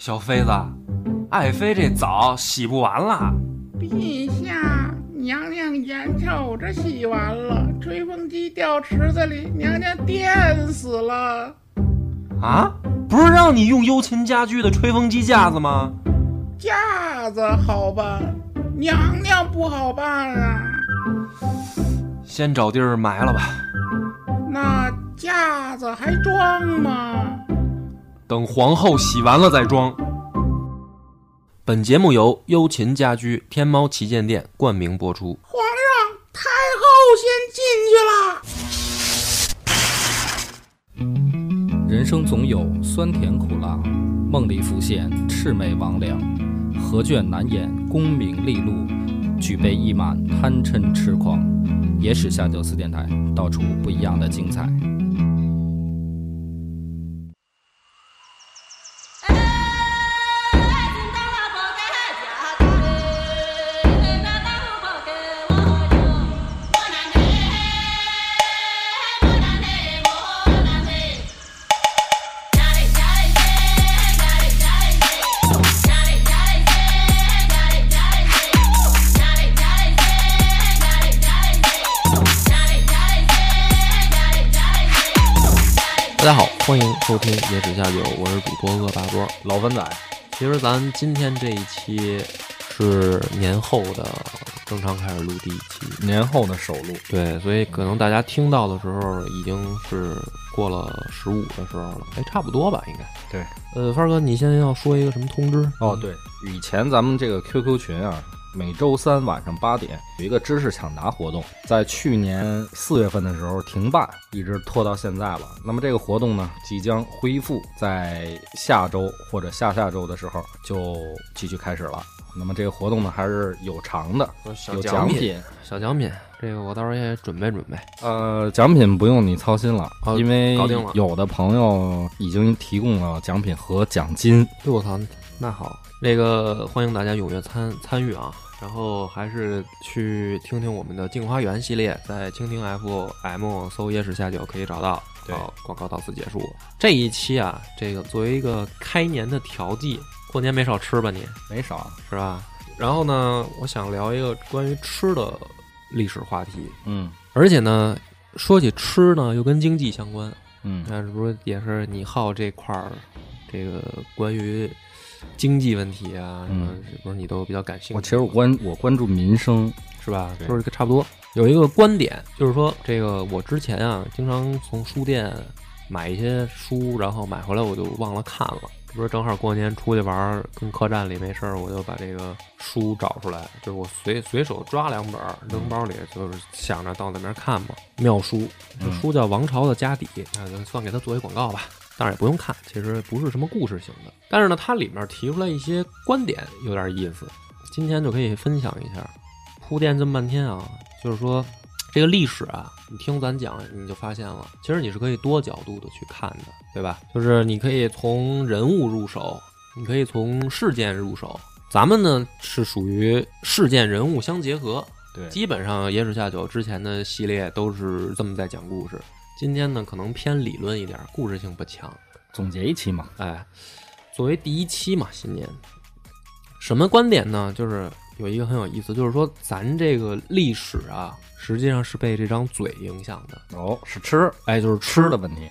小妃子，爱妃这澡洗不完了。陛下，娘娘眼瞅着洗完了，吹风机掉池子里，娘娘电死了。啊，不是让你用幽琴家居的吹风机架子吗？架子好办，娘娘不好办啊。先找地儿埋了吧。那架子还装吗？等皇后洗完了再装。本节目由优琴家居天猫旗舰店冠名播出。皇上，太后先进去了。人生总有酸甜苦辣，梦里浮现魑魅魍魉，何卷难掩功名利禄，举杯一满贪嗔痴狂。野史下酒四电台，道出不一样的精彩。欢迎收听《野史下酒》，我是主播恶霸波老粉仔。其实咱今天这一期是年后的正常开始录第一期，年后的首录。对，所以可能大家听到的时候已经是过了十五的时候了，哎，差不多吧，应该。对，呃，帆哥，你现在要说一个什么通知？哦，对，以前咱们这个 QQ 群啊。每周三晚上八点有一个知识抢答活动，在去年四月份的时候停办，一直拖到现在了。那么这个活动呢，即将恢复，在下周或者下下周的时候就继续开始了。那么这个活动呢，还是有偿的，有奖品，小奖品。这个我到时候也准备准备。呃，奖品不用你操心了，因为。有的朋友已经提供了奖品和奖金。哎我操，那好。那个欢迎大家踊跃参参与啊，然后还是去听听我们的《镜花缘》系列，在蜻蜓 FM 搜“野史下酒”可以找到。好，广告到此结束。这一期啊，这个作为一个开年的调剂，过年没少吃吧？你没少是吧？然后呢，我想聊一个关于吃的历史话题。嗯，而且呢，说起吃呢，又跟经济相关。嗯，那是不是也是你好这块儿？这个关于。经济问题啊，什么是不是你都比较感兴趣？我其实我关我关注民生，是吧？就是差不多有一个观点，就是说这个我之前啊，经常从书店买一些书，然后买回来我就忘了看了。不是正好过年出去玩，跟客栈里没事儿，我就把这个书找出来，就是我随随手抓两本扔包里，就是想着到那边看嘛。妙书，这书叫《王朝的家底》，那就算给他做一广告吧。但是也不用看，其实不是什么故事型的。但是呢，它里面提出来一些观点有点意思，今天就可以分享一下。铺垫这么半天啊，就是说这个历史啊，你听咱讲，你就发现了，其实你是可以多角度的去看的，对吧？就是你可以从人物入手，你可以从事件入手。咱们呢是属于事件人物相结合，对，基本上野史下酒之前的系列都是这么在讲故事。今天呢，可能偏理论一点，故事性不强。总结一期嘛，哎，作为第一期嘛，新年，什么观点呢？就是有一个很有意思，就是说咱这个历史啊，实际上是被这张嘴影响的。哦，是吃，哎，就是吃的问题。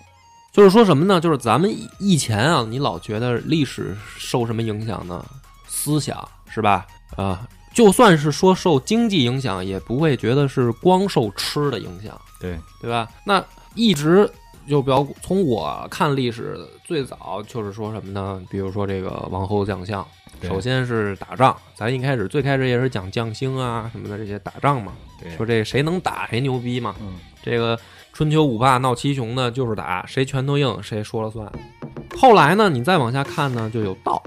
就是说什么呢？就是咱们以前啊，你老觉得历史受什么影响呢？思想是吧？啊，就算是说受经济影响，也不会觉得是光受吃的影响。对，对吧？那一直就比较从我看历史最早就是说什么呢？比如说这个王侯将相，首先是打仗。咱一开始最开始也是讲将星啊什么的这些打仗嘛，说这谁能打谁牛逼嘛。这个春秋五霸闹七雄呢，就是打谁拳头硬谁说了算。后来呢，你再往下看呢，就有道，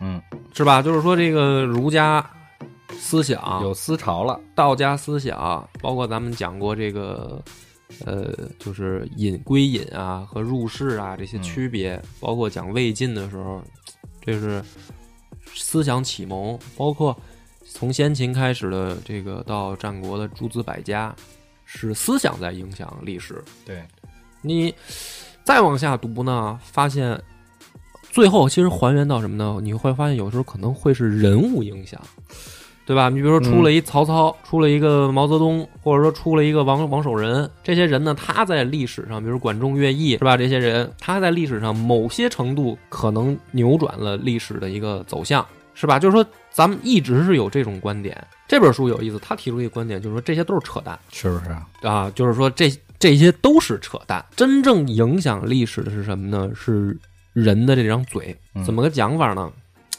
嗯，是吧？就是说这个儒家思想有思潮了，道家思想，包括咱们讲过这个。呃，就是隐归隐啊和入世啊这些区别，包括讲魏晋的时候，这是思想启蒙，包括从先秦开始的这个到战国的诸子百家，是思想在影响历史。对，你再往下读呢，发现最后其实还原到什么呢？你会发现有时候可能会是人物影响，对吧？你比如说出了一曹操，出了一个毛泽东，或者说出了一个王王守仁，这些人呢，他在历史上，比如管仲、乐毅，是吧？这些人他在历史上某些程度可能扭转了历史的一个走向，是吧？就是说，咱们一直是有这种观点。这本书有意思，他提出一个观点，就是说这些都是扯淡是不是啊？啊，就是说这这些都是扯淡。真正影响历史的是什么呢？是人的这张嘴。嗯怎么个讲法呢？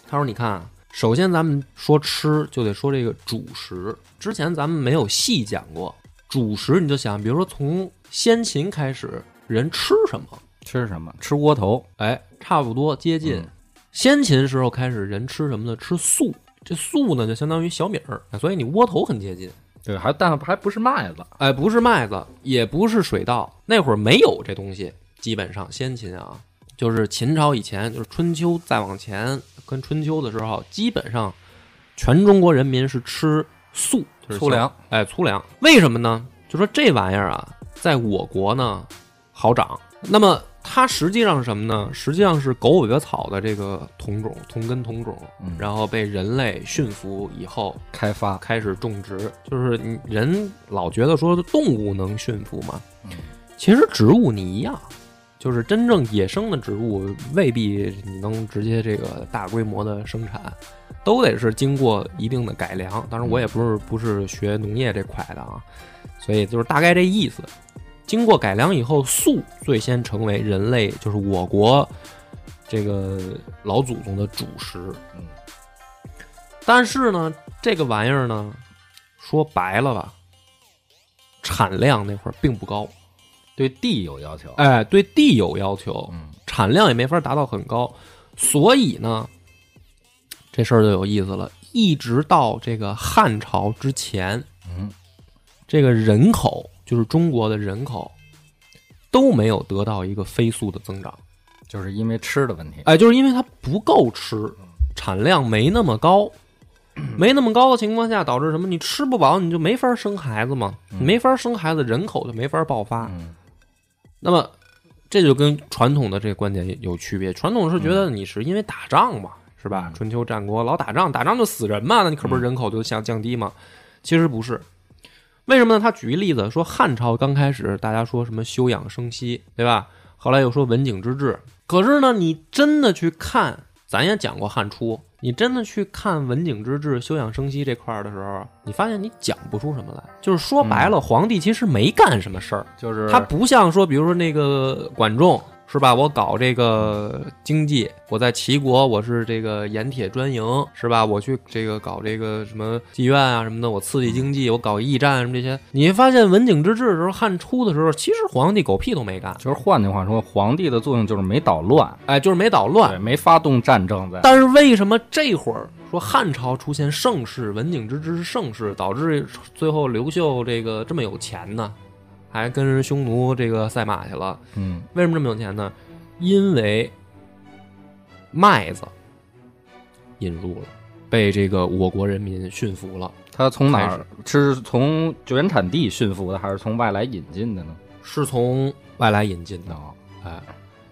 他说：“你看啊，首先咱们说吃，就得说这个主食。之前咱们没有细讲过主食，你就想，比如说从先秦开始，人吃什么？吃什么？吃窝头。哎，差不多接近。嗯先秦时候开始，人吃什么呢？吃粟。这粟呢，就相当于小米儿，所以你窝头很接近。对，还但还不是麦子。哎，不是麦子，也不是水稻，那会儿没有这东西。基本上先秦啊，就是秦朝以前，就是春秋再往前，跟春秋的时候，基本上全中国人民是吃素，就是粗粮。哎，粗粮。为什么呢？就说这玩意儿啊，在我国呢好长。那么它实际上是什么呢？实际上是狗尾巴草的这个同种，同根同种，嗯然后被人类驯服以后，开发。开始种植，就是你人老觉得说动物能驯服嘛，嗯其实植物你一样，就是真正野生的植物未必你能直接这个大规模的生产，都得是经过一定的改良。当然，我也不是不是学农业这块的啊，所以就是大概这意思。经过改良以后，粟最先成为人类就是我国这个老祖宗的主食。嗯但是呢，这个玩意儿呢，说白了吧，产量那会儿并不高，对地有要求。哎，对地有要求，嗯产量也没法达到很高，所以呢，这事儿就有意思了。一直到这个汉朝之前，嗯这个人口就是中国的人口都没有得到一个飞速的增长。就是因为吃的问题。哎，就是因为它不够吃，产量没那么高，没那么高的情况下，导致什么？你吃不饱，你就没法生孩子嘛，没法生孩子，人口就没法爆发。嗯那么，这就跟传统的这个观点有区别。传统是觉得你是因为打仗嘛，是吧？嗯春秋战国老打仗，打仗就死人嘛，那你可不是人口就降降低嘛？其实不是。为什么呢？他举一例子说，汉朝刚开始大家说什么休养生息，对吧？后来又说文景之治。可是呢，你真的去看，咱也讲过汉初，你真的去看文景之治、休养生息这块儿的时候，你发现你讲不出什么来。就是说白了，皇帝其实没干什么事儿。就是他不像说，比如说那个管仲是吧？我搞这个经济，我在齐国我是这个盐铁专营是吧？我去这个搞这个什么妓院啊什么的，我刺激经济，我搞驿站什么这些。你发现文景之治的时候，汉初的时候，其实皇帝狗屁都没干，就是换句话说，皇帝的作用就是没捣乱，哎，就是没捣，乱。没发动战争在。但是为什么这会儿说汉朝出现盛世，文景之治是盛世，导致最后刘秀这个这么有钱呢？还跟人匈奴这个赛马去了？嗯为什么这么有钱呢？因为麦子引入了，被这个我国人民驯服了，他从哪儿？是从原产地驯服的，还是从外来引进的呢？是从外来引进的。哦，哎，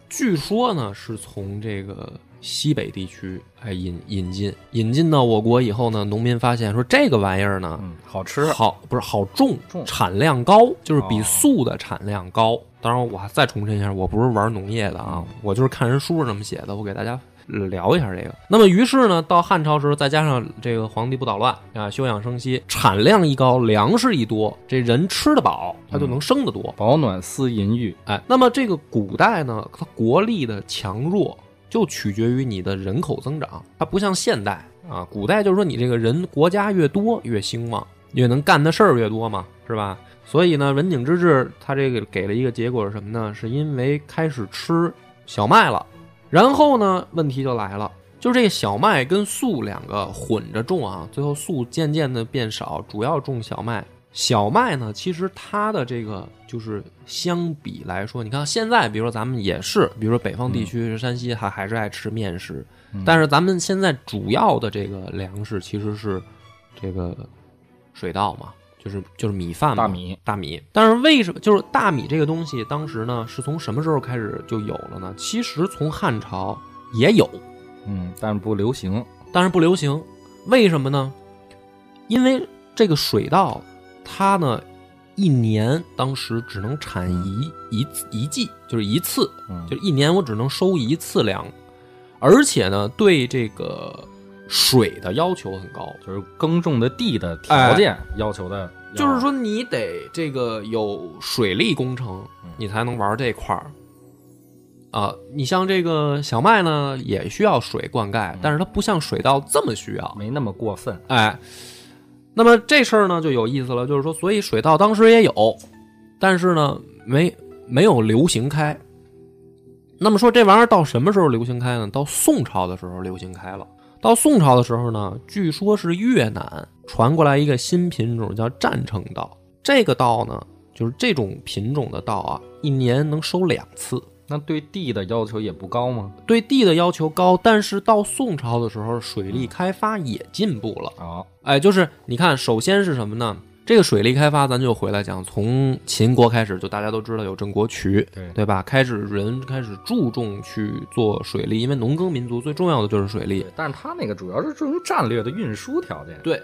据说呢是从这个西北地区哎引引进，引进到我国以后呢，农民发现说这个玩意儿呢。嗯，好吃。好不是好种，种产量高，就是比哦粟的产量高。当然，我还再重申一下，我不是玩农业的啊，我就是看人书上这么写的，我给大家呃聊一下这个。那么，于是呢，到汉朝时候，再加上这个皇帝不捣乱啊，休养生息，产量一高，粮食一多，这人吃得饱，他就能生得多。保暖思淫欲，哎，那么这个古代呢，它国力的强弱就取决于你的人口增长，它不像现代啊，古代就是说你这个人国家越多越兴旺，越能干的事儿越多嘛，是吧？所以呢，文景之治它这个给了一个结果是什么呢？是因为开始吃小麦了，然后呢，问题就来了。就这小麦跟粟两个混着种啊，最后粟渐渐的变少，主要种小麦。小麦呢，其实它的这个就是相比来说，你看现在，比如说咱们也是，比如说北方地区，山西还还是爱吃面食，但是咱们现在主要的这个粮食其实是这个水稻嘛，就是就是米饭嘛，大米大米。但是为什么就是大米这个东西，当时呢是从什么时候开始就有了呢？其实从汉朝也有，嗯，但是不流行。但是不流行，为什么呢？因为这个水稻，它呢一年当时只能产一一一季，就是一次，嗯，就一年我只能收一次粮，而且呢对这个水的要求很高，就是耕种的地的条件要求的，就是说你得这个有水利工程，你才能玩这块儿。啊，你像这个小麦呢，也需要水灌溉，但是它不像水稻这么需要，没那么过分。哎，那么这事儿呢就有意思了，就是说，所以水稻当时也有，但是呢，没没有流行开。那么说这玩意儿到什么时候流行开呢？到宋朝的时候流行开了。到宋朝的时候呢，据说是越南传过来一个新品种叫占城稻。这个稻呢，就是这种品种的稻啊，一年能收两次。那对地的要求也不高吗？对地的要求高，但是到宋朝的时候，水利开发也进步了。哦，哎，就是你看，首先是什么呢？这个水利开发，咱就回来讲，从秦国开始，就大家都知道有郑国渠，对对吧？开始人开始注重去做水利，因为农耕民族最重要的就是水利。对，但是他那个主要是这种战略的运输条件。对，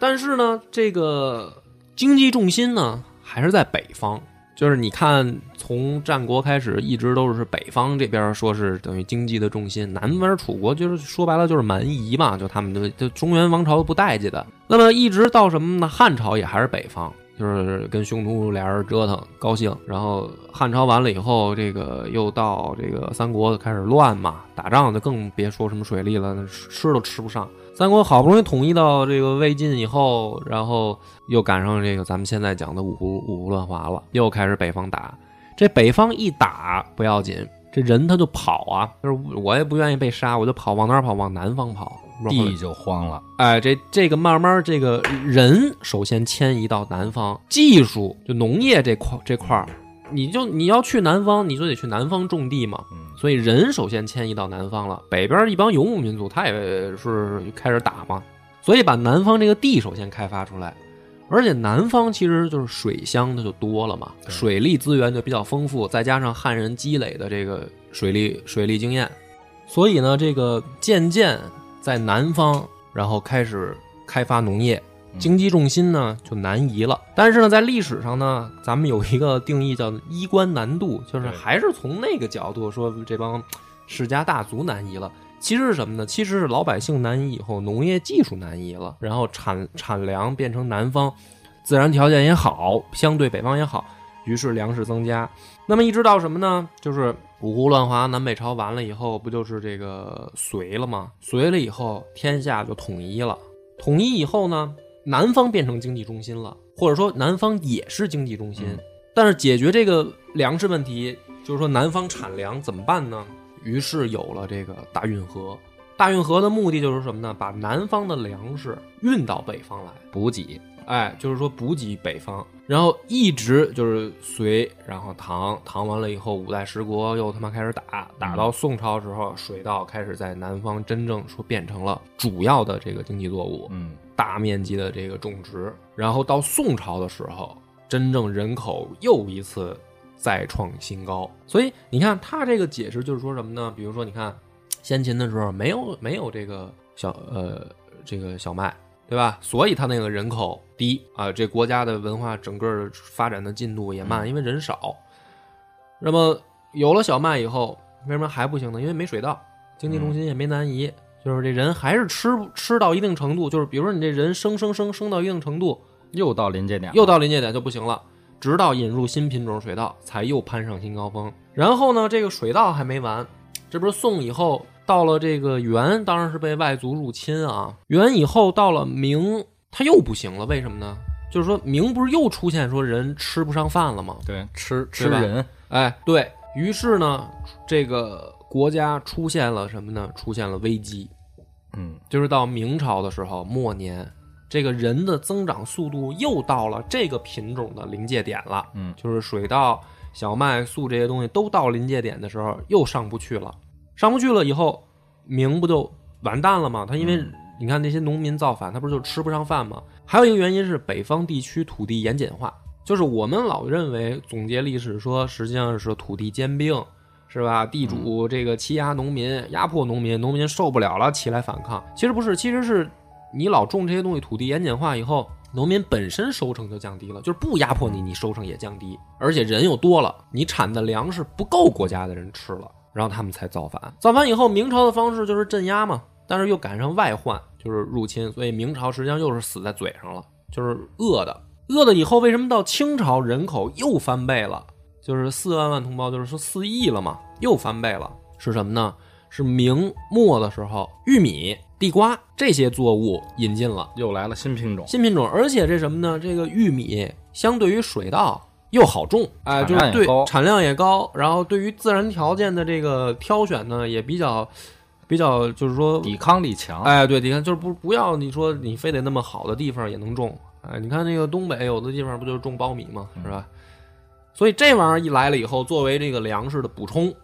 但是呢，这个经济重心呢还是在北方。就是你看，从战国开始，一直都是北方这边说是等于经济的重心，南边楚国就是说白了就是蛮夷嘛，就他们就就中原王朝不待见的。那么一直到什么呢？汉朝也还是北方，就是跟匈奴俩人折腾高兴。然后汉朝完了以后，这个又到这个三国开始乱嘛，打仗就更别说什么水利了，吃都吃不上。三国好不容易统一到这个魏晋以后，然后又赶上这个咱们现在讲的五胡五胡乱华了，又开始北方打。这北方一打不要紧，这人他就跑啊，就是我也不愿意被杀，我就跑，往哪儿跑？往南方跑，地就荒了。哎，这这个慢慢这个人首先迁移到南方，技术就农业这块这块儿，你就你要去南方，你就得去南方种地嘛。嗯，所以人首先迁移到南方了，北边一帮游牧民族，他也是开始打嘛，所以把南方这个地首先开发出来，而且南方其实就是水乡，它就多了嘛，水利资源就比较丰富，再加上汉人积累的这个水利水利经验，所以呢，这个渐渐在南方，然后开始开发农业。经济重心呢就南移了，但是呢，在历史上呢，咱们有一个定义叫“衣冠南渡”，就是还是从那个角度说这帮世家大族南移了。其实是什么呢？其实是老百姓南移以后，农业技术南移了，然后产产粮变成南方，自然条件也好，相对北方也好，于是粮食增加。那么一直到什么呢？就是五胡乱华、南北朝完了以后，不就是这个隋了吗？隋了以后，天下就统一了。统一以后呢，南方变成经济中心了，或者说南方也是经济中心。嗯但是解决这个粮食问题，就是说南方产粮怎么办呢？于是有了这个大运河。大运河的目的就是什么呢？把南方的粮食运到北方来，补给。哎，就是说补给北方，然后一直就是隋，然后唐，唐完了以后，五代十国又他妈开始打，打到宋朝时候，水稻开始在南方真正说变成了主要的这个经济作物，嗯，大面积的这个种植，然后到宋朝的时候，真正人口又一次再创新高。所以你看，他这个解释就是说什么呢？比如说，你看先秦的时候没有没有这个小呃这个小麦，对吧？所以他那个人口低啊，这国家的文化整个发展的进度也慢，因为人少。那么有了小麦以后，为什么还不行呢？因为没水稻，经济中心也没南移，就是这人还是吃吃到一定程度，就是比如说你这人生生生生到一定程度，又到临界点，又到临界点就不行了。直到引入新品种水稻，才又攀上新高峰。然后呢，这个水稻还没完，这不是宋以后到了这个元，当然是被外族入侵啊。元以后到了明，它又不行了，为什么呢？就是说明不是又出现说人吃不上饭了吗？对，吃吃吧人，哎，对于是呢，这个国家出现了什么呢？出现了危机。嗯，就是到明朝的时候末年，这个人的增长速度又到了这个品种的临界点了。嗯就是水稻、小麦、粟这些东西都到临界点的时候，又上不去了。上不去了以后，明不就完蛋了吗？他因为嗯你看那些农民造反，他不是就吃不上饭吗？还有一个原因是北方地区土地盐碱化，就是我们老认为总结历史说，实际上是土地兼并，是吧？地主这个欺压农民，压迫农民，农民受不了了，起来反抗。其实不是，其实是你老种这些东西，土地盐碱化以后，农民本身收成就降低了，就是不压迫你，你收成也降低，而且人又多了，你产的粮食不够国家的人吃了，然后他们才造反。造反以后，明朝的方式就是镇压嘛，但是又赶上外患，就是入侵，所以明朝实际上又是死在嘴上了，就是饿的。饿的以后，为什么到清朝人口又翻倍了？就是四万万同胞，就是说四亿了嘛，又翻倍了。是什么呢？是明末的时候，玉米、地瓜这些作物引进了又来了新品种，新品种，而且这什么呢？这个玉米相对于水稻又好种，哎，就是对产量也高，然后对于自然条件的这个挑选呢也比较比较，就是说抵抗力强。哎，对，你看就是不不要你说你非得那么好的地方也能种。哎，你看那个东北有的地方不就是种苞米吗？是吧？所以这玩意儿一来了以后，作为这个粮食的补充，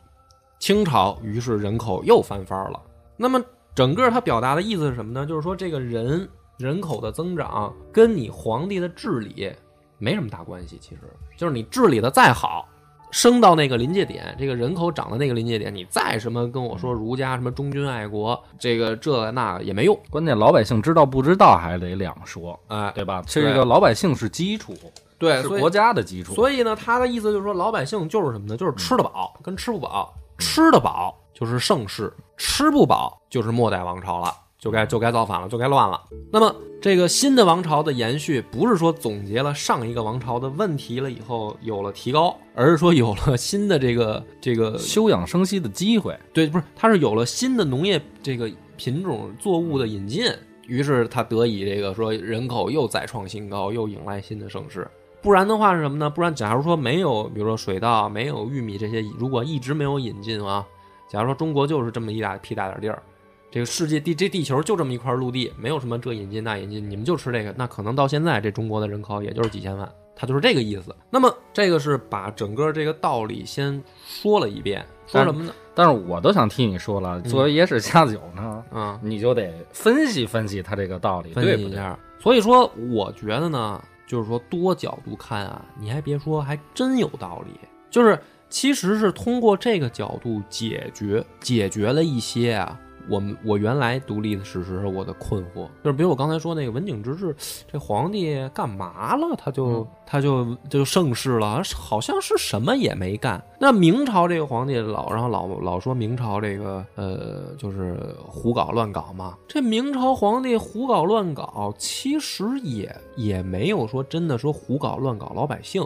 清朝于是人口又翻番了。那么整个它表达的意思是什么呢？就是说这个人人口的增长跟你皇帝的治理没什么大关系。其实就是你治理的再好，升到那个临界点，这个人口涨到那个临界点，你再什么跟我说儒家什么忠君爱国，这个这个那也没用。关键老百姓知道不知道还得两说，哎，对吧？这个老百姓是基础。对，是国家的基础。所以呢，他的意思就是说，老百姓就是什么呢？就是吃得饱跟吃不饱。吃得饱就是盛世，吃不饱就是末代王朝了，就该就该造反了，就该乱了。那么这个新的王朝的延续，不是说总结了上一个王朝的问题了以后有了提高，而是说有了新的这个这个 休养生息的机会。对，不是，它是有了新的农业这个品种作物的引进，于是它得以这个说人口又再创新高，又迎来新的盛世。不然的话是什么呢？不然，假如说没有，比如说水稻、没有玉米这些，如果一直没有引进啊，假如说中国就是这么一大屁大点地儿，这个世界地这地球就这么一块陆地，没有什么这引进那引进，你们就吃这个，那可能到现在这中国的人口也就是几千万，他就是这个意思。那么这个是把整个这个道理先说了一遍，说什么呢？但是我都想替你说了，作为野史下酒呢，嗯，你就得分析分析他这个道理，分析一下。所以说，我觉得呢。就是说，多角度看啊，你还别说，还真有道理。就是，其实是通过这个角度解决解决了一些啊。我们我原来读历史时我的困惑，就是比如我刚才说那个文景之治，这皇帝干嘛了？他就他就就盛世了，好像是什么也没干。那明朝这个皇帝老然后老老说明朝这个呃就是胡搞乱搞嘛。这明朝皇帝胡搞乱搞，其实也也没有说真的说胡搞乱搞老百姓。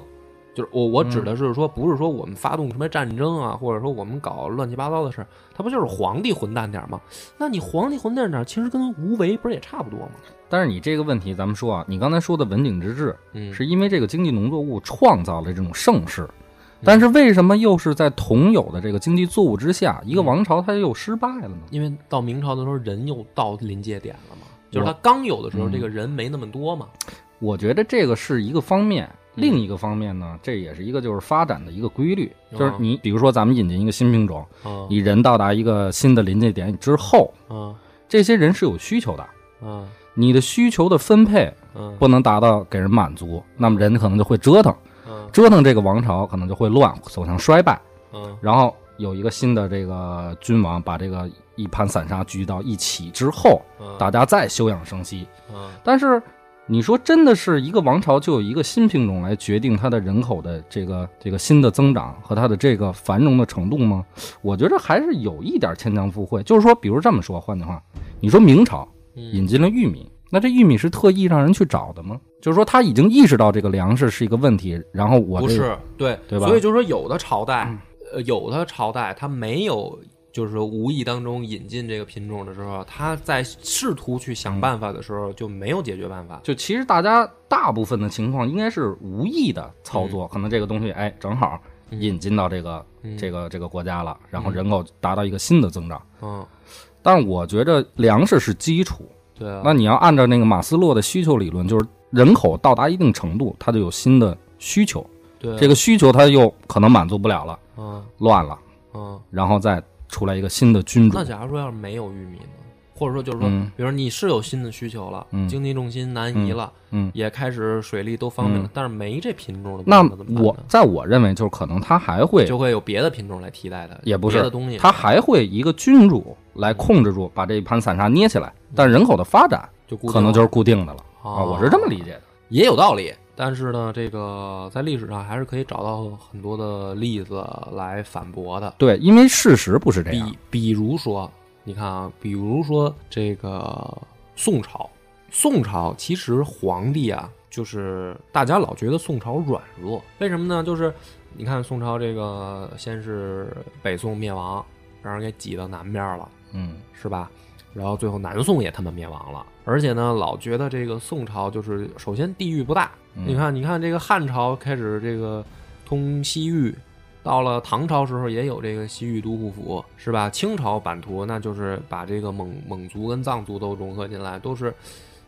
就是我，我指的是说，不是说我们发动什么战争啊，或者说我们搞乱七八糟的事儿，他不就是皇帝混蛋点吗？那你皇帝混蛋点，其实跟无为不是也差不多吗？但是你这个问题，咱们说啊，你刚才说的文景之治，嗯，是因为这个经济农作物创造了这种盛世，但是为什么又是在同有的这个经济作物之下，一个王朝它又失败了呢？因为到明朝的时候，人又到临界点了嘛，就是他刚有的时候，这个人没那么多嘛。我觉得这个是一个方面。另一个方面呢，这也是一个就是发展的一个规律，就是你比如说咱们引进一个新品种，你人到达一个新的临界点之后，这些人是有需求的，你的需求的分配不能达到给人满足，那么人可能就会折腾，折腾这个王朝可能就会乱，走向衰败，然后有一个新的这个君王把这个一盘散沙聚集到一起之后，大家再休养生息，但是。你说真的是一个王朝就有一个新品种来决定它的人口的这个这个新的增长和它的这个繁荣的程度吗？我觉得还是有一点牵强附会。就是说，比如这么说，换句话，你说明朝引进了玉米，那这玉米是特意让人去找的吗？就是说他已经意识到这个粮食是一个问题，然后我不是对对吧？所以就是说，有的朝代，呃，有的朝代它没有。就是说，无意当中引进这个品种的时候，他在试图去想办法的时候，就没有解决办法。就其实大家大部分的情况应该是无意的操作，可能这个东西哎正好引进到这个这个这个国家了，然后人口达到一个新的增长。嗯，但我觉得粮食是基础。对啊。那你要按照那个马斯洛的需求理论，就是人口到达一定程度，它就有新的需求。对。这个需求它又可能满足不了了。嗯。乱了。嗯。然后再。出来一个新的君主。那假如说要是没有玉米呢？或者说就是说，嗯比如说你是有新的需求了，嗯经济重心南移了，嗯，也开始水利都方便了，嗯但是没这品种的，那么我在我认为，就是可能它还会就会有别的品种来替代它，也不是别的东西，它还会一个君主来控制住，把这一盘散沙捏起来，但人口的发展就可能就是固定的了哦啊，我是这么理解的。也有道理。但是呢，这个在历史上还是可以找到很多的例子来反驳的。对，因为事实不是这样比。比如说，你看啊，比如说这个宋朝，宋朝其实皇帝啊，就是大家老觉得宋朝软弱，为什么呢？就是你看宋朝这个先是北宋灭亡，让人给挤到南边了，嗯是吧？然后最后南宋也他妈灭亡了，而且呢，老觉得这个宋朝就是首先地域不大，嗯你看，你看这个汉朝开始这个通西域，到了唐朝时候也有这个西域都护府，是吧？清朝版图那就是把这个蒙蒙族跟藏族都融合进来，都是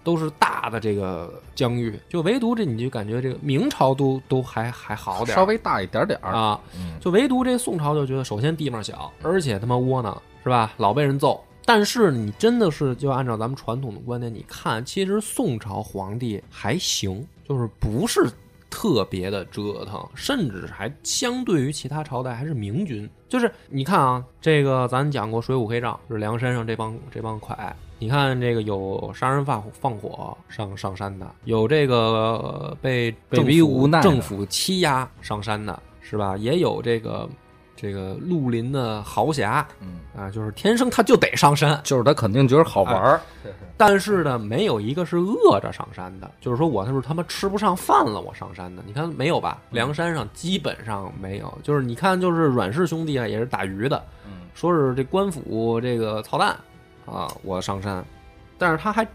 都是大的这个疆域，就唯独这你就感觉这个明朝都都还还好点儿，稍微大一点点儿。啊，嗯就唯独这宋朝就觉得，首先地方小，而且他妈窝囊，是吧？老被人揍。但是你真的是就按照咱们传统的观点，你看，其实宋朝皇帝还行，就是不是特别的折腾，甚至还相对于其他朝代还是明君。就是你看啊，这个咱讲过《水浒黑账》，就是梁山上这帮这帮快。你看这个有杀人放放火上上山的，有这个呃被被逼无奈政府欺压上山的，是吧？也有这个这个绿林的豪侠嗯，啊，就是天生他就得上山，就是他肯定觉得好玩儿。但是呢，没有一个是饿着上山的，就是说我他是他妈吃不上饭了，我上山的。你看没有吧？梁山上基本上没有，就是你看，就是阮氏兄弟啊，也是打鱼的，嗯说是这官府这个操蛋啊，我上山，但是他还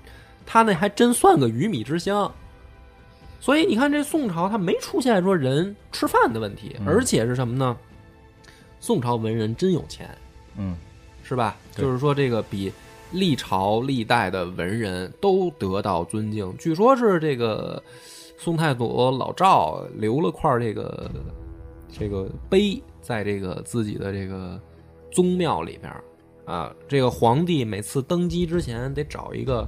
他那还真算个鱼米之乡。所以你看，这宋朝他没出现说人吃饭的问题，嗯而且是什么呢？宋朝文人真有钱，嗯是吧？就是说，这个比历朝历代的文人都得到尊敬。据说是这个宋太祖老赵留了块这个这个碑，在这个自己的这个宗庙里边儿啊。这个皇帝每次登基之前得找一个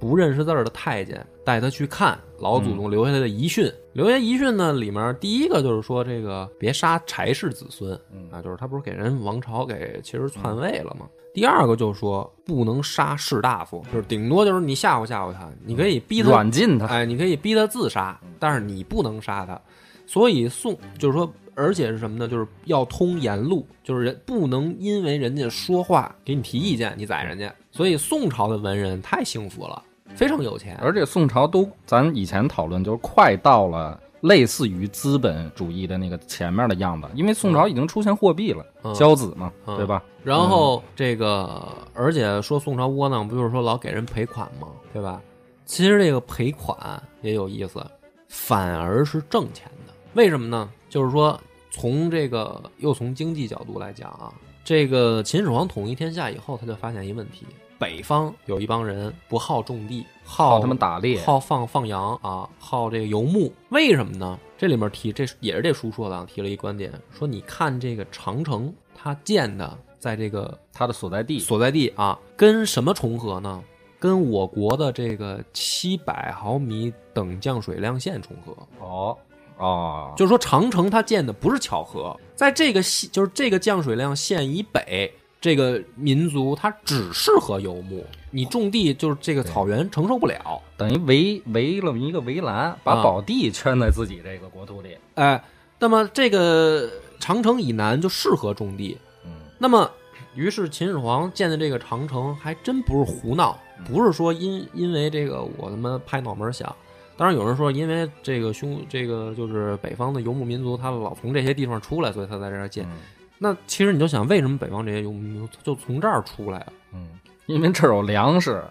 不认识字儿的太监带他去看老祖宗留下来的遗训。留下遗训呢，里面第一个就是说这个别杀柴氏子孙，啊，就是他不是给人王朝给其实篡位了吗？第二个就是说不能杀士大夫，就是顶多就是你吓唬吓唬他，你可以逼他软禁他。哎，你可以逼他自杀，但是你不能杀他。所以宋就是说，而且是什么呢？就是要通言路，就是人不能因为人家说话给你提意见，你宰人家。所以宋朝的文人太幸福了，非常有钱。而且宋朝都，咱以前讨论就是快到了类似于资本主义的那个前面的样子，因为宋朝已经出现货币了，嗯交子嘛，嗯对吧？然后这个，而且说宋朝窝囊，不就是说老给人赔款吗？对吧？其实这个赔款也有意思，反而是挣钱的。为什么呢？就是说，从这个又从经济角度来讲啊，这个秦始皇统一天下以后，他就发现一问题：北方有一帮人不好种地，好他们打猎，好放放羊啊，好这个游牧，为什么呢？这里面提这也是这书说的啊，提了一观点，说你看这个长城，它建的在这个它的所在地，所在地啊，跟什么重合呢？跟我国的这个七百毫米等降水量线重合。哦哦，就是说，长城它建的不是巧合，在这个系就是这个降水量线以北，这个民族它只适合游牧，你种地就是这个草原承受不了。等于围围了一个围栏，把啊宝地圈在自己这个国土里。哎，那么这个长城以南就适合种地。嗯那么，于是秦始皇建的这个长城还真不是胡闹，不是说因因为这个我他妈拍脑门想。当然有人说，因为这个兄这个就是北方的游牧民族，他老从这些地方出来，所以他在这儿建。嗯那其实你就想，为什么北方这些游牧民族就从这儿出来了？嗯，因为这儿有粮食。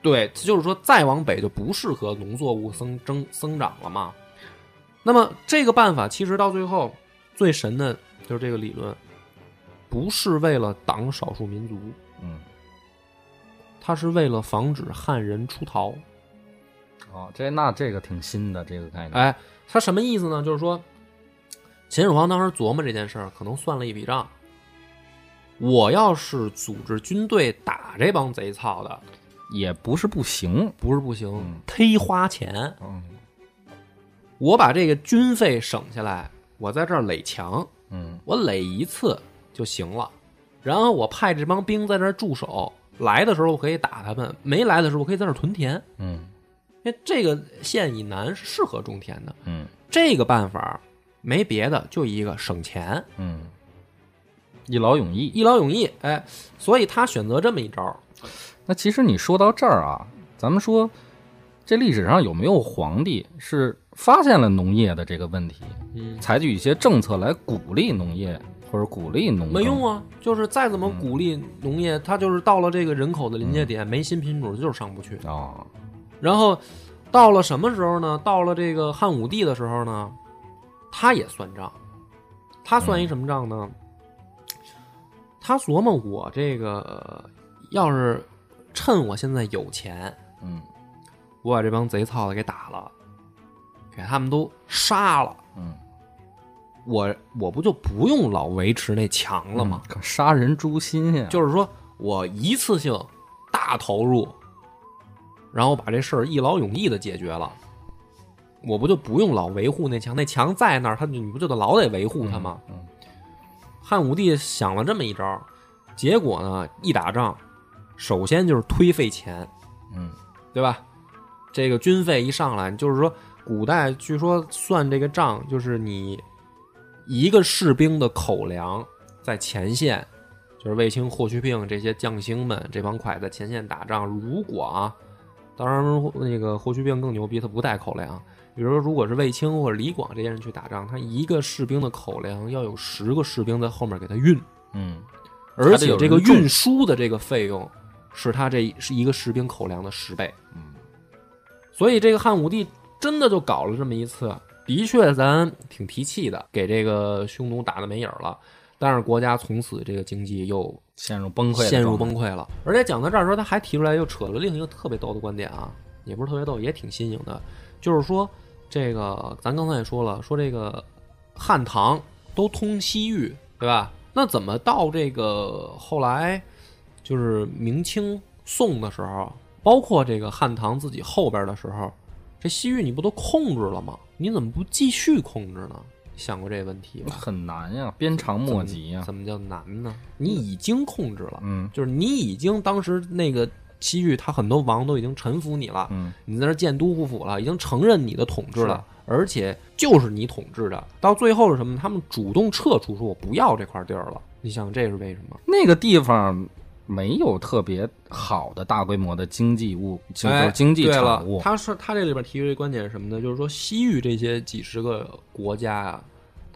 对，就是说再往北就不适合农作物生生生长了嘛。那么这个办法其实到最后最神的就是这个理论，不是为了挡少数民族，嗯，它是为了防止汉人出逃。哦，这那这个挺新的这个概念。哎，它什么意思呢？就是说，秦始皇当时琢磨这件事儿，可能算了一笔账，我要是组织军队打这帮贼操的，也不是不行。不是不行嗯，忒花钱。嗯我把这个军费省下来，我在这儿垒墙，嗯我垒一次就行了。然后我派这帮兵在这儿驻守，来的时候我可以打他们，没来的时候我可以在这儿屯田。嗯因为这个县以南是适合种田的。嗯这个办法没别的，就一个省钱，嗯，一劳永逸。一劳永逸。哎，所以他选择这么一招。那其实你说到这儿啊，咱们说这历史上有没有皇帝是发现了农业的这个问题，嗯，采取一些政策来鼓励农业或者鼓励农耕没用啊，就是再怎么鼓励农业，它就是到了这个人口的临界点，没新品种就是上不去。啊？然后到了什么时候呢？到了这个汉武帝的时候呢，他也算账。他算一什么账呢？他琢磨我这个要是趁我现在有钱，嗯我把这帮贼操的给打了，给他们都杀了，嗯，我我不就不用老维持那墙了吗？嗯？杀人诛心呀！就是说我一次性大投入，然后把这事儿一劳永逸的解决了，我不就不用老维护那墙？那墙在那儿，他就你不就得老得维护它吗？嗯汉武帝想了这么一招，结果呢，一打仗，首先就是忒费钱，嗯对吧？这个军费一上来，就是说，古代据说算这个账，就是你一个士兵的口粮在前线，就是卫青、霍去病这些将星们这帮快在前线打仗，如果啊，当然那个霍去病更牛逼，他不带口粮。比如说，如果是卫青或者李广这些人去打仗，他一个士兵的口粮要有十个士兵在后面给他运，嗯而且这个运输的这个费用是他这是一个士兵口粮的十倍。嗯所以这个汉武帝真的就搞了这么一次，的确咱挺提气的，给这个匈奴打的没影儿了。但是国家从此这个经济又陷入崩溃陷入崩溃了。而且讲到这儿的时候，他还提出来又扯了另一个特别逗的观点啊，也不是特别逗，也挺新颖的，就是说这个咱刚才也说了，说这个汉唐都通西域，对吧？那怎么到这个后来就是明清宋的时候，包括这个汉唐自己后边的时候，这西域你不都控制了吗？你怎么不继续控制呢？想过这个问题吧？很难呀，鞭长莫及呀。怎么叫难呢？你已经控制了，嗯就是你已经当时那个西域，他很多王都已经臣服你了，嗯你在那建都护府了，已经承认你的统治了，而且就是你统治的。到最后是什么？他们主动撤出，说我不要这块地儿了。你想这是为什么？那个地方没有特别好的大规模的经济物，就是经济产物。他说他这里边提出一个观点是什么呢？就是说西域这些几十个国家啊，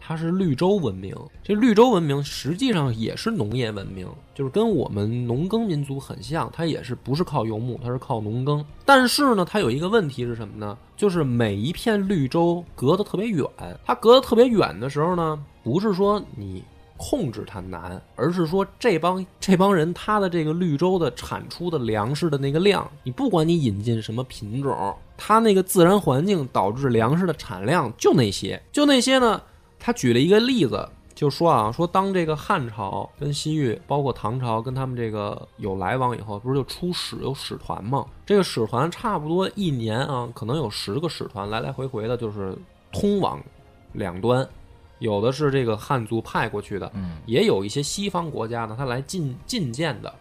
它是绿洲文明。这绿洲文明实际上也是农业文明，就是跟我们农耕民族很像，它也是不是靠游牧，它是靠农耕。但是呢，它有一个问题是什么呢？就是每一片绿洲隔得特别远，它隔得特别远的时候呢，不是说你控制它难，而是说这帮这帮人他的这个绿洲的产出的粮食的那个量，你不管你引进什么品种，它那个自然环境导致粮食的产量就那些，就那些呢。他举了一个例子，就说啊，说当这个汉朝跟西域，包括唐朝跟他们这个有来往以后，不是就出使有使团吗？这个使团差不多一年啊，可能有十个使团来来回回的，就是通往两端。有的是这个汉族派过去的，嗯也有一些西方国家呢，他来进进谏的。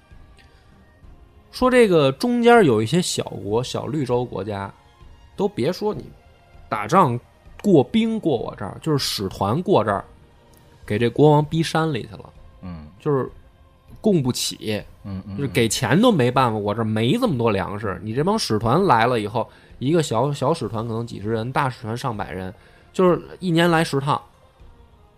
说这个中间有一些小国、小绿洲国家，都别说你打仗过兵过我这儿，就是使团过这儿，给这国王逼山里去了，嗯就是供不起，嗯嗯，就是给钱都没办法，我这儿没这么多粮食。你这帮使团来了以后，一个小小使团可能几十人，大使团上百人，就是一年来十趟，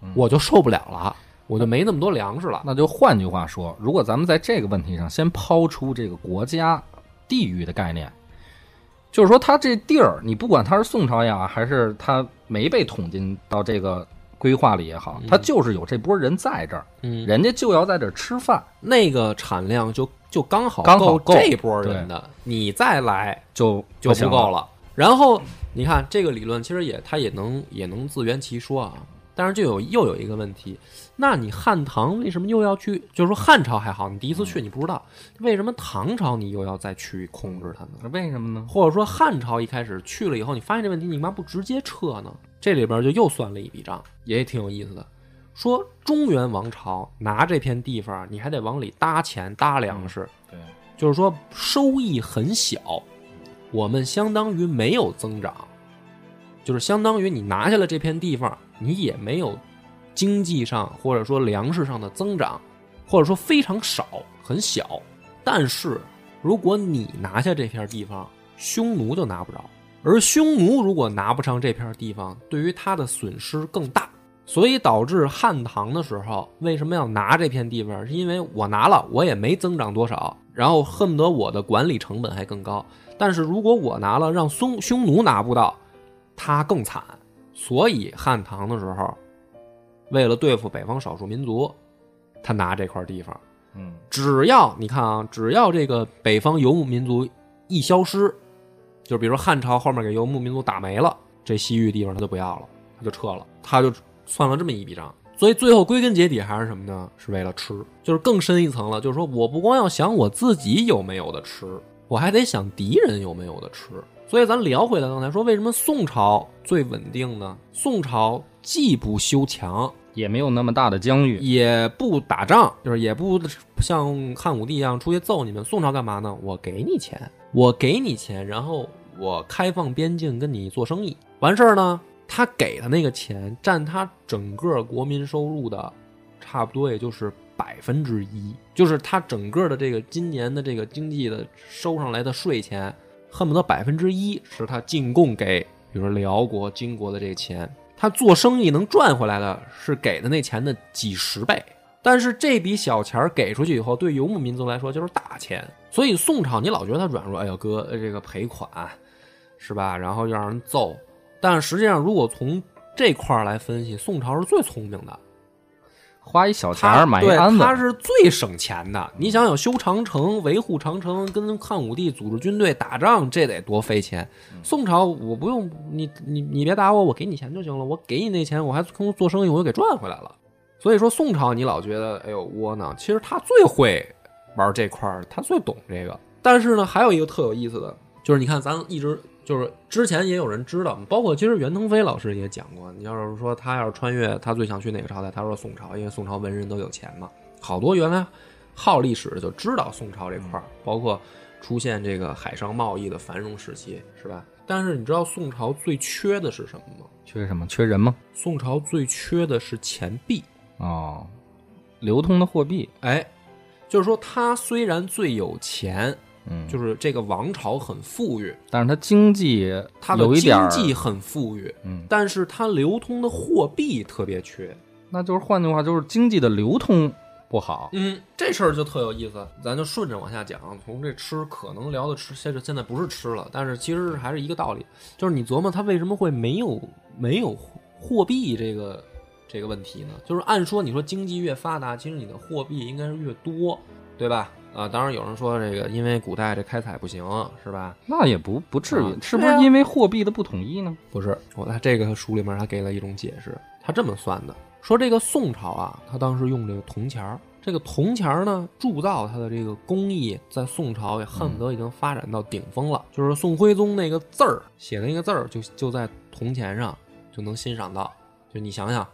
嗯我就受不了了，我就没那么多粮食了。那就换句话说，如果咱们在这个问题上先抛出这个国家、地域的概念，就是说，它这地儿，你不管它是宋朝也好，还是它没被统进到这个规划里也好，它就是有这波人在这儿，嗯，人家就要在这儿吃饭，那个产量就就刚好刚好够这波人的，你再来就就不够了。然后你看这个理论，其实也它也能也能自圆其说啊。但是就有又有一个问题，那你汉唐为什么又要去？就是说汉朝还好，你第一次去你不知道，为什么唐朝你又要再去控制它呢？那为什么呢？或者说汉朝一开始去了以后，你发现这问题，你干嘛不直接撤呢？这里边就又算了一笔账，也挺有意思的。说中原王朝拿这片地方，你还得往里搭钱搭粮食，对，就是说收益很小，我们相当于没有增长，就是相当于你拿下了这片地方，你也没有经济上或者说粮食上的增长，或者说非常少很小。但是如果你拿下这片地方，匈奴就拿不着，而匈奴如果拿不上这片地方，对于他的损失更大。所以导致汉唐的时候，为什么要拿这片地方？是因为我拿了，我也没增长多少，然后恨不得我的管理成本还更高。但是如果我拿了，让匈匈奴拿不到，他更惨。所以汉唐的时候，为了对付北方少数民族，他拿这块地方。嗯，只要你看啊，只要这个北方游牧民族一消失，就比如汉朝后面给游牧民族打没了，这西域地方他就不要了，他就撤了，他就算了这么一笔账。所以最后归根结底还是什么呢？是为了吃，就是更深一层了。就是说我不光要想我自己有没有的吃，我还得想敌人有没有的吃。所以咱聊回来，刚才说为什么宋朝最稳定呢？宋朝既不修墙，也没有那么大的疆域。也不打仗，就是也不像汉武帝一样出去揍你们。宋朝干嘛呢？我给你钱，我给你钱，然后我开放边境跟你做生意，完事儿呢，他给的那个钱占他整个国民收入的，差不多也就是百分之一，就是他整个的这个今年的这个经济的收上来的税钱，恨不得百分之一是他进贡给，比如说辽国、金国的这钱。他做生意能赚回来的是给的那钱的几十倍，但是这笔小钱给出去以后，对游牧民族来说就是大钱。所以宋朝你老觉得他软弱，哎呦哥，这个赔款是吧？然后又让人揍。但实际上，如果从这块儿来分析，宋朝是最聪明的，花一小钱儿买一对鞍子，他是最省钱的。你想想，修长城、维护长城，跟汉武帝组织军队打仗，这得多费钱。宋朝我不用你你你别打我，我给你钱就行了。我给你那钱，我还从做生意，我又给赚回来了。所以说宋朝你老觉得哎呦窝囊，其实他最会玩这块儿，他最懂这个。但是呢，还有一个特有意思的，就是你看咱一直就是之前也有人知道，包括其实袁腾飞老师也讲过，你要是说他要是穿越，他最想去哪个朝代？他说宋朝，因为宋朝文人都有钱嘛。好多原来好历史的就知道宋朝这块儿，包括出现这个海上贸易的繁荣时期，是吧？但是你知道宋朝最缺的是什么吗？缺什么？缺人吗？宋朝最缺的是钱币。哦，流通的货币，哎，就是说他虽然最有钱，嗯，就是这个王朝很富裕，但是它经济它的有一点儿经济很富裕，嗯，但是它流通的货币特别缺。那就是换句话就是经济的流通不好。嗯，这事儿就特有意思，咱就顺着往下讲。从这吃可能聊的吃，现在现在不是吃了，但是其实还是一个道理，就是你琢磨它为什么会没有没有货币这个这个问题呢？就是按说你说经济越发达，其实你的货币应该是越多，对吧？啊，当然有人说这个因为古代这开采不行，是吧？那也不不至于啊，是不是因为货币的不统一呢？不是，我在这个书里面他给了一种解释，他这么算的，说这个宋朝啊，他当时用这个铜钱儿，这个铜钱儿呢，铸造它的这个工艺在宋朝也恨不得已经发展到顶峰了，就是宋徽宗那个字儿写的那个字儿就就在铜钱上就能欣赏到，就你想想。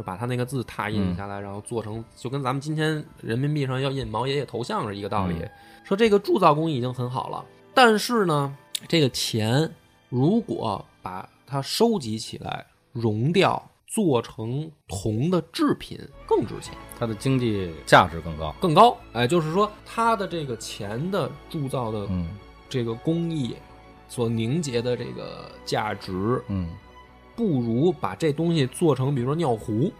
就把他那个字拓印下来，然后做成，就跟咱们今天人民币上要印毛爷爷头像是一个道理。嗯说这个铸造工艺已经很好了，但是呢，这个钱如果把它收集起来、熔掉，做成铜的制品，更值钱、它的经济价值更高。更高。哎，就是说它的这个钱的铸造的嗯这个工艺所凝结的这个价值，嗯，不如把这东西做成，比如说尿壶。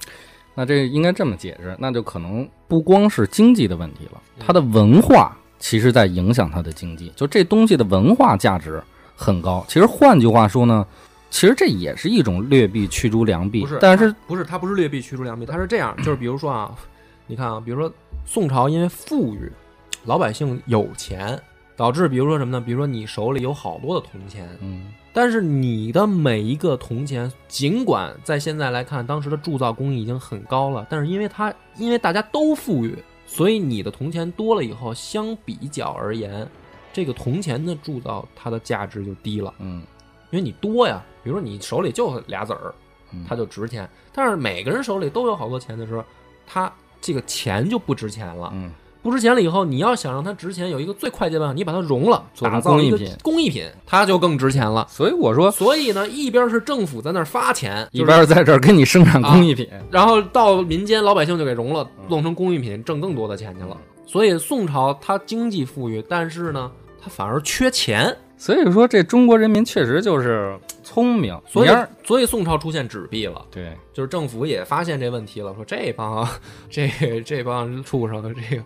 那这应该这么解释，那就可能不光是经济的问题了，嗯它的文化其实在影响它的经济。就这东西的文化价值很高。其实换句话说呢，其实这也是一种劣币驱逐良币。不是，但是不是它不是劣币驱逐良币，它是这样，就是比如说啊，你看啊，比如说宋朝因为富裕，老百姓有钱，导致比如说什么呢？比如说你手里有好多的铜钱，嗯但是你的每一个铜钱，尽管在现在来看，当时的铸造工艺已经很高了，但是因为它因为大家都富裕，所以你的铜钱多了以后，相比较而言，这个铜钱的铸造它的价值就低了，嗯因为你多呀。比如说你手里就俩子儿，嗯它就值钱。但是每个人手里都有好多钱的时候，它这个钱就不值钱了。嗯不值钱了以后，你要想让它值钱，有一个最快捷的办法，你把它融了，做成打造一个工艺品工艺品，它就更值钱了。所以我说，所以呢，一边是政府在那儿发钱，一边在这儿给你生产工艺品，然后到民间老百姓就给融了，嗯弄成工艺品，挣更多的钱去了。所以宋朝它经济富裕，但是呢，它反而缺钱，所以说这中国人民确实就是聪明。所以所以宋朝出现纸币了。对，就是政府也发现这问题了，说这帮 这这帮畜生这个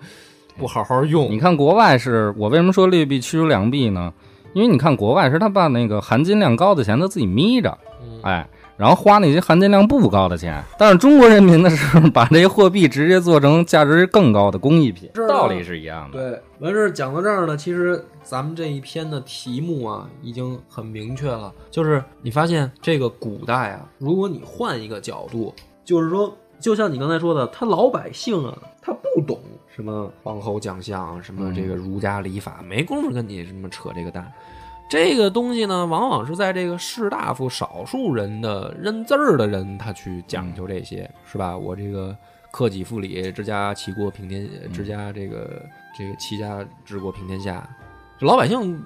不好好用，你看国外是我为什么说劣币驱逐良币呢？因为你看国外是他把那个含金量高的钱他自己眯着，嗯哎，然后花那些含金量不高的钱。但是中国人民的时候把这些货币直接做成价值更高的工艺品道理是一样的。对，完事儿讲到这儿呢，其实咱们这一篇的题目啊，已经很明确了，就是你发现这个古代啊，如果你换一个角度，就是说，就像你刚才说的，他老百姓啊，他不懂什么王侯将相，什么这个儒家礼法，没工夫跟你什么扯这个蛋。这个东西呢，往往是在这个士大夫少数人的认字儿的人，他去讲究这些，是吧？我这个克己复礼，治家齐国平天，治家这个这个齐家治国平天下，这老百姓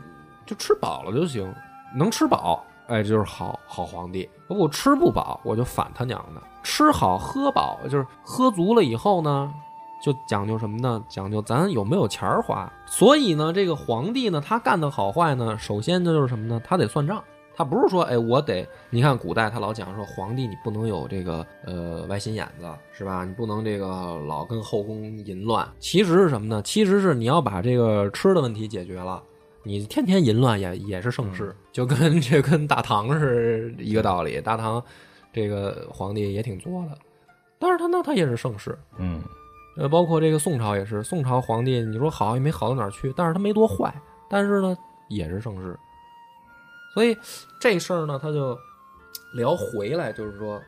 就吃饱了就行，能吃饱，哎，这就是好好皇帝。我吃不饱，我就反他娘的。吃好喝饱，就是喝足了以后呢，就讲究什么呢？讲究咱有没有钱儿花。所以呢，这个皇帝呢，他干的好坏呢，首先呢就是什么呢？他得算账。他不是说，哎，我得，你看古代他老讲说，皇帝你不能有这个呃歪心眼子，是吧？你不能这个老跟后宫淫乱。其实是什么呢？其实是你要把这个吃的问题解决了，你天天淫乱也也是盛世，就跟这跟大唐是一个道理。大唐这个皇帝也挺作的，但是他呢，他也是盛世。嗯，呃，包括这个宋朝也是，宋朝皇帝你说好也没好到哪儿去，但是他没多坏，但是呢也是盛世。所以这事儿呢，他就聊回来，就是说，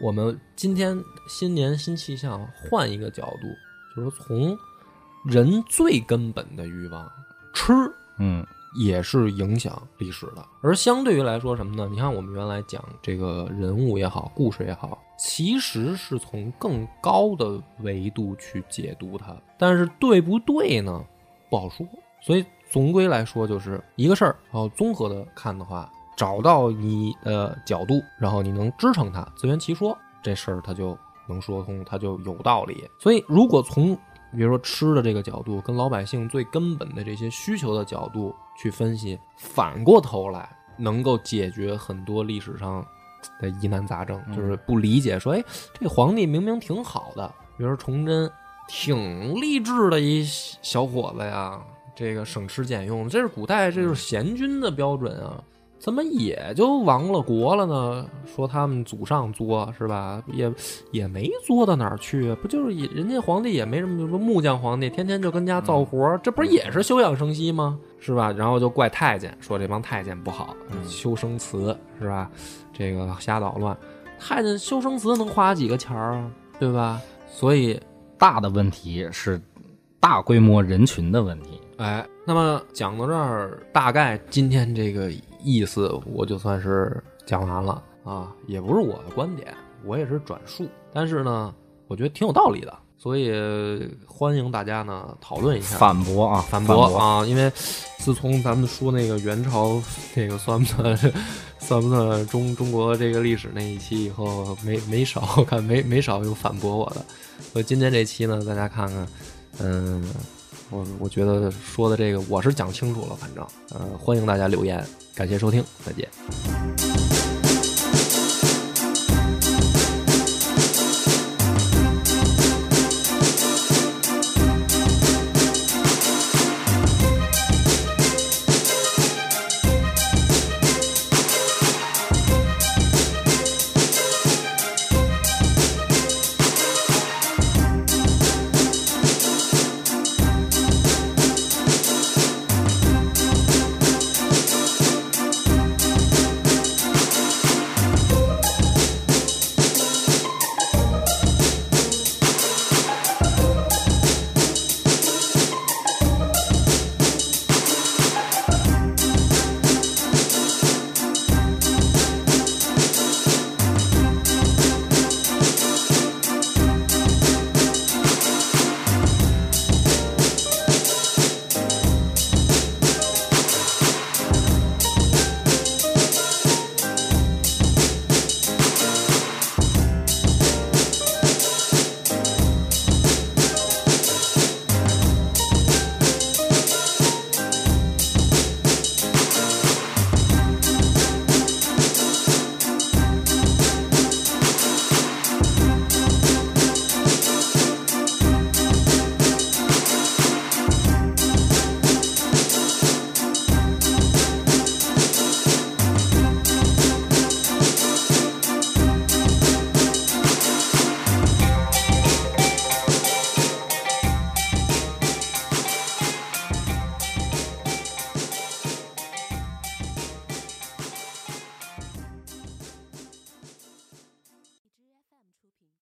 我们今天新年新气象，换一个角度，就是从人最根本的欲望吃，嗯也是影响历史的。而相对于来说什么呢？你看我们原来讲这个人物也好，故事也好，其实是从更高的维度去解读它，但是对不对呢？不好说。所以总归来说，就是一个事儿，然后综合的看的话，找到你的角度，然后你能支撑它，自圆其说，这事儿它就能说通，它就有道理。所以如果从比如说吃的这个角度，跟老百姓最根本的这些需求的角度去分析，反过头来能够解决很多历史上的疑难杂症，就是不理解说，哎，这皇帝明明挺好的，比如说崇祯，挺励志的一小伙子呀，这个省吃俭用，这是古代这就是贤君的标准啊。怎么也就亡了国了呢？说他们祖上作是吧？也也没作到哪儿去，不就是也人家皇帝也没什么，比如说木匠皇帝，天天就跟家造活儿，这不是也是休养生息吗？是吧？然后就怪太监，说这帮太监不好，修生祠是吧？这个瞎捣乱，太监修生祠能花几个钱儿啊？对吧？所以大的问题是大规模人群的问题。哎，那么讲到这儿，大概今天这个意思我就算是讲完了啊，也不是我的观点，我也是转述，但是呢，我觉得挺有道理的，所以欢迎大家呢讨论一下，反驳啊，反驳驳啊，因为自从咱们说那个元朝 这个算不算算不算中中国这个历史那一期以后，没没少看没没少有反驳我的，所以今天这期呢，大家看看，嗯。我我觉得说的这个我是讲清楚了，反正，呃，欢迎大家留言，感谢收听再见。